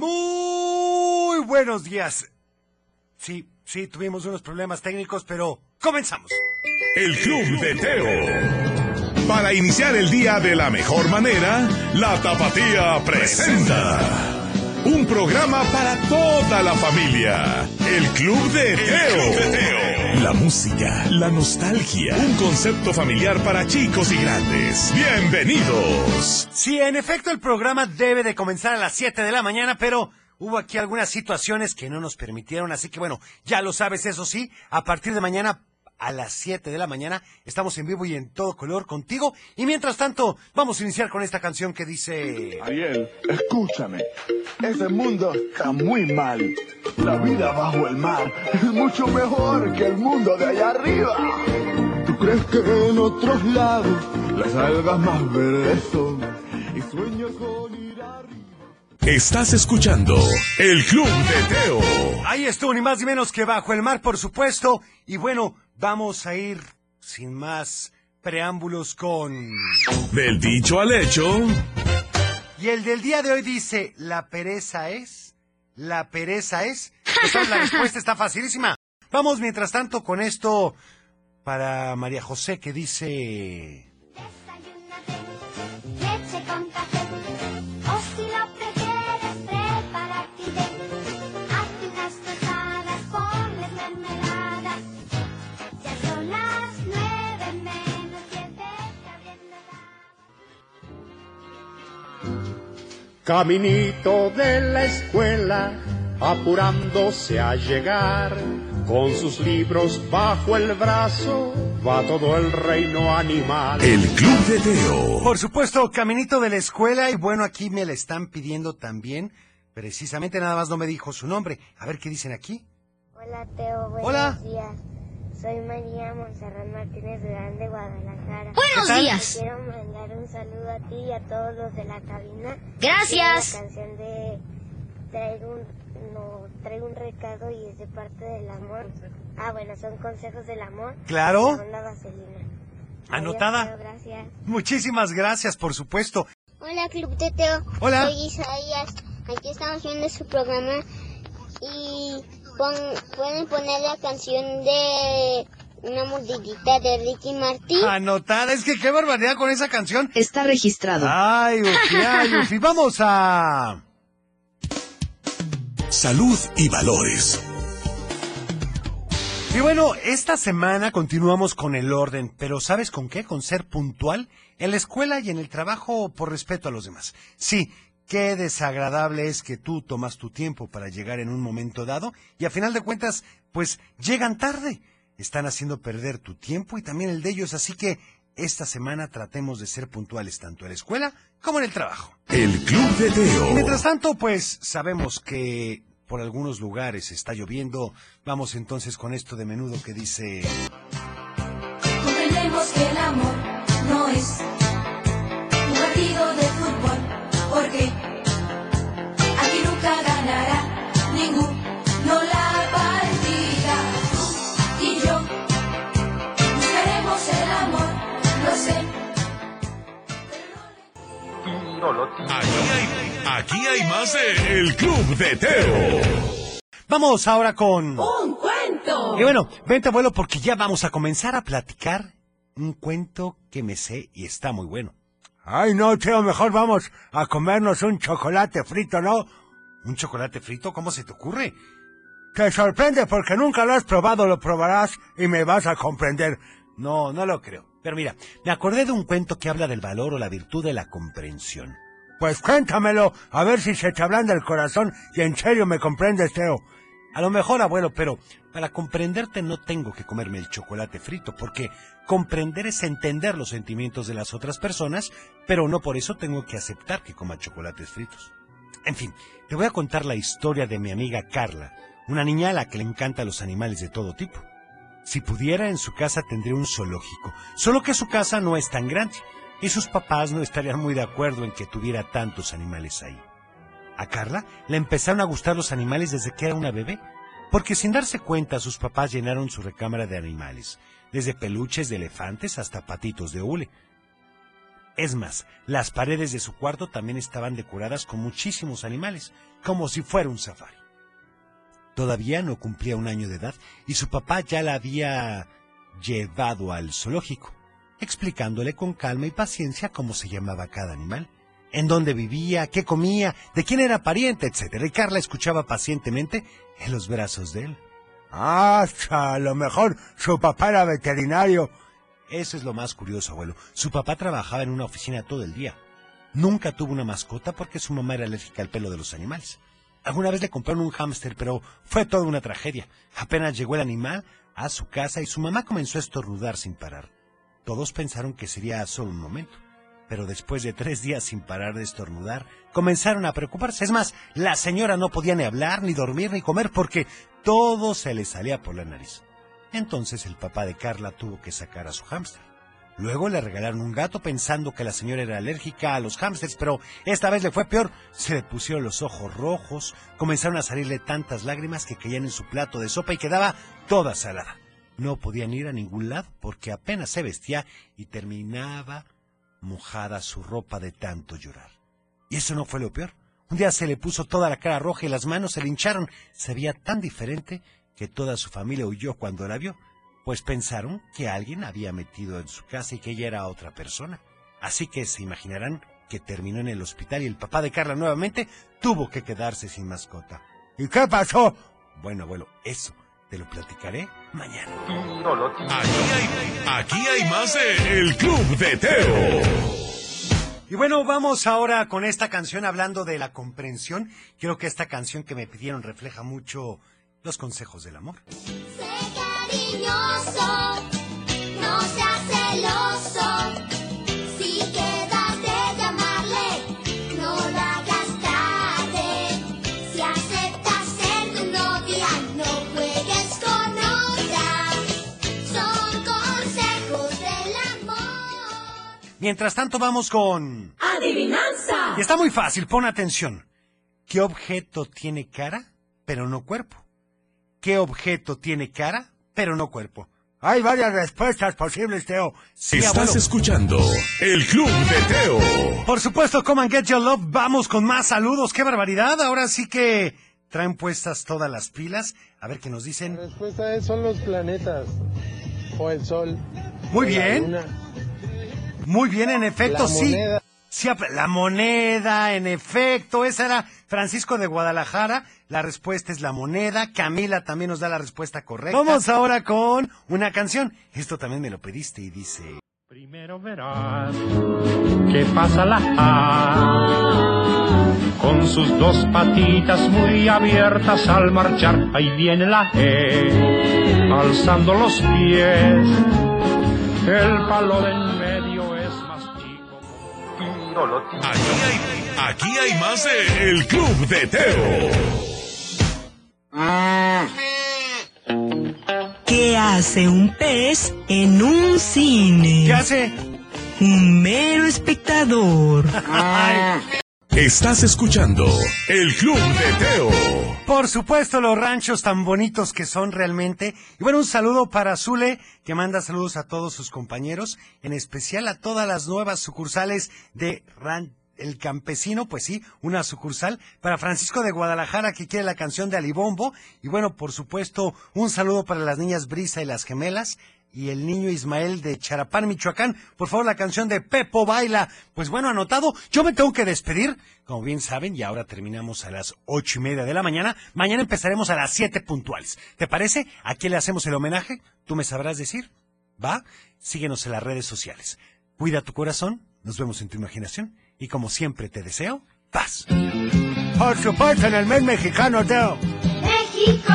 Muy buenos días. Sí, sí, tuvimos unos problemas técnicos, pero comenzamos. El Club de Teo. Para iniciar el día de la mejor manera, la Tapatía presenta. Un programa para toda la familia. El Club de Teo. La música, la nostalgia. Un concepto familiar para chicos y grandes. Bienvenidos. Sí, en efecto, el programa debe de comenzar a las 7 de la mañana, pero hubo aquí algunas situaciones que no nos permitieron, así que bueno, ya lo sabes, eso sí, a partir de mañana a las 7 de la mañana estamos en vivo y en todo color contigo. Y mientras tanto, vamos a iniciar con esta canción que dice... Ariel, escúchame. Ese mundo está muy mal. La vida bajo el mar es mucho mejor que el mundo de allá arriba. ¿Tú crees que en otros lados las algas más verdes son? Y sueñas con ir arriba. Estás escuchando El Club de Teo. Ahí estuvo, ni más ni menos que bajo el mar, por supuesto. Y bueno, vamos a ir sin más preámbulos con... Del dicho al hecho. Y el del día de hoy dice, ¿la pereza es? ¿La pereza es? Esa es la respuesta, está facilísima. Vamos mientras tanto con esto para María José que dice... Caminito de la escuela, apurándose a llegar, con sus libros bajo el brazo, va todo el reino animal. El Club de Teo. Por supuesto, caminito de la escuela y bueno, aquí me la están pidiendo también. Precisamente nada más no me dijo su nombre. A ver qué dicen aquí. Hola Teo, buenos Hola. días. Soy María Monserrat Martínez Durán de Guadalajara. ¿Qué Buenos días. Quiero mandar un saludo a ti y a todos los de la cabina. Gracias. La canción de traigo un, no, traigo un recado y es de parte del amor. Ah, bueno, son consejos del amor. Claro. La vaselina. Anotada. Adiós, gracias. Muchísimas gracias, por supuesto. Hola Club de Teo. Hola. Soy Isaías. Aquí estamos viendo su programa y pon- pueden poner la canción de una mordidita de Ricky Martin. Anotada, es que qué barbaridad con esa canción. Está registrado. Ay, Ufi, ay, Ufi. Vamos a... Salud y valores. Y bueno, esta semana continuamos con el orden, pero ¿sabes con qué? Con ser puntual en la escuela y en el trabajo por respeto a los demás. Sí, qué desagradable es que tú tomas tu tiempo para llegar en un momento dado y a final de cuentas, pues llegan tarde. Están haciendo perder tu tiempo y también el de ellos, así que esta semana tratemos de ser puntuales tanto en la escuela como en el trabajo. El Club de Teo. Mientras tanto, pues sabemos que por algunos lugares está lloviendo. Vamos entonces con esto de menudo que dice... Comprendemos que el amor no es Aquí hay, aquí hay más de El Club de Teo. Vamos ahora con... ¡Un cuento! Y bueno, vente abuelo porque ya vamos a comenzar a platicar un cuento que me sé y está muy bueno. Ay, no, Teo, mejor vamos a comernos un chocolate frito, ¿no? ¿Un chocolate frito? ¿Cómo se te ocurre? Te sorprende porque nunca lo has probado, lo probarás y me vas a comprender. No, no lo creo. Pero mira, me acordé de un cuento que habla del valor o la virtud de la comprensión. Pues cuéntamelo, a ver si se te ablanda el corazón y en serio me comprendes, Teo. A lo mejor, abuelo, pero para comprenderte no tengo que comerme el chocolate frito, porque comprender es entender los sentimientos de las otras personas, pero no por eso tengo que aceptar que coma chocolates fritos. En fin, te voy a contar la historia de mi amiga Carla, una niña a la que le encantan los animales de todo tipo. Si pudiera, en su casa tendría un zoológico, solo que su casa no es tan grande, y sus papás no estarían muy de acuerdo en que tuviera tantos animales ahí. A Carla le empezaron a gustar los animales desde que era una bebé, porque sin darse cuenta sus papás llenaron su recámara de animales, desde peluches de elefantes hasta patitos de hule. Es más, las paredes de su cuarto también estaban decoradas con muchísimos animales, como si fuera un safari. Todavía no cumplía un año de edad y su papá ya la había llevado al zoológico, explicándole con calma y paciencia cómo se llamaba cada animal, en dónde vivía, qué comía, de quién era pariente, etc. Y Carla escuchaba pacientemente en los brazos de él. Ah, a lo mejor su papá era veterinario. Eso es lo más curioso, abuelo. Su papá trabajaba en una oficina todo el día. Nunca tuvo una mascota porque su mamá era alérgica al pelo de los animales. Alguna vez le compraron un hámster, pero fue toda una tragedia. Apenas llegó el animal a su casa y su mamá comenzó a estornudar sin parar. Todos pensaron que sería solo un momento, pero después de tres días sin parar de estornudar, comenzaron a preocuparse. Es más, la señora no podía ni hablar, ni dormir, ni comer porque todo se le salía por la nariz. Entonces el papá de Carla tuvo que sacar a su hámster. Luego le regalaron un gato pensando que la señora era alérgica a los hámsters, pero esta vez le fue peor. Se le pusieron los ojos rojos, comenzaron a salirle tantas lágrimas que caían en su plato de sopa y quedaba toda salada. No podían ir a ningún lado porque apenas se vestía y terminaba mojada su ropa de tanto llorar. Y eso no fue lo peor. Un día se le puso toda la cara roja y las manos se le hincharon. Se veía tan diferente que toda su familia huyó cuando la vio pues pensaron que alguien había metido en su casa y que ella era otra persona. Así que se imaginarán que terminó en el hospital y el papá de Carla nuevamente tuvo que quedarse sin mascota. ¿Y qué pasó? Bueno, abuelo, eso te lo platicaré mañana. Aquí hay, aquí hay más de El Club de Teo. Y bueno, vamos ahora con esta canción hablando de la comprensión. Creo que esta canción que me pidieron refleja mucho los consejos del amor. Sé cariñoso, Mientras tanto vamos con... Adivinanza. Y está muy fácil, pon atención. ¿Qué objeto tiene cara, pero no cuerpo? ¿Qué objeto tiene cara, pero no cuerpo? Hay varias respuestas posibles, Teo. Sí, Estás abuelo. escuchando El Club de Teo. Por supuesto, come and get your love. Vamos con más saludos. ¡Qué barbaridad! Ahora sí que traen puestas todas las pilas. A ver qué nos dicen. La respuesta es son los planetas o el sol. Muy o la bien. luna. Muy bien, en efecto, La sí. moneda. Sí, la moneda, en efecto. Esa era Francisco de Guadalajara. La respuesta es la moneda. Camila también nos da la respuesta correcta. Vamos ahora con una canción. Esto también me lo pediste y dice... Primero verás que pasa la A con sus dos patitas muy abiertas al marchar. Ahí viene la E alzando los pies. El palo de Aquí hay, aquí hay más de El Club de Teo. ¿Qué hace un pez en un cine? ¿Qué hace? Un mero espectador. Estás escuchando El Club de Teo. Por supuesto, los ranchos tan bonitos que son realmente. Y bueno, un saludo para Zule, que manda saludos a todos sus compañeros, en especial a todas las nuevas sucursales de El Campesino, pues sí, una sucursal. Para Francisco de Guadalajara, que quiere la canción de Alibombo. Y bueno, por supuesto, un saludo para las niñas Brisa y las gemelas. Y el niño Ismael de Charapán, Michoacán. Por favor, la canción de Pepo Baila. Pues bueno, anotado. Yo me tengo que despedir. Como bien saben, y ahora terminamos a las ocho y media de la mañana. Mañana empezaremos a las siete puntuales. ¿Te parece? ¿A quién le hacemos el homenaje? ¿Tú me sabrás decir? ¿Va? Síguenos en las redes sociales. Cuida tu corazón. Nos vemos en tu imaginación. Y como siempre te deseo, paz. Por supuesto, en el mes mexicano, Teo. México,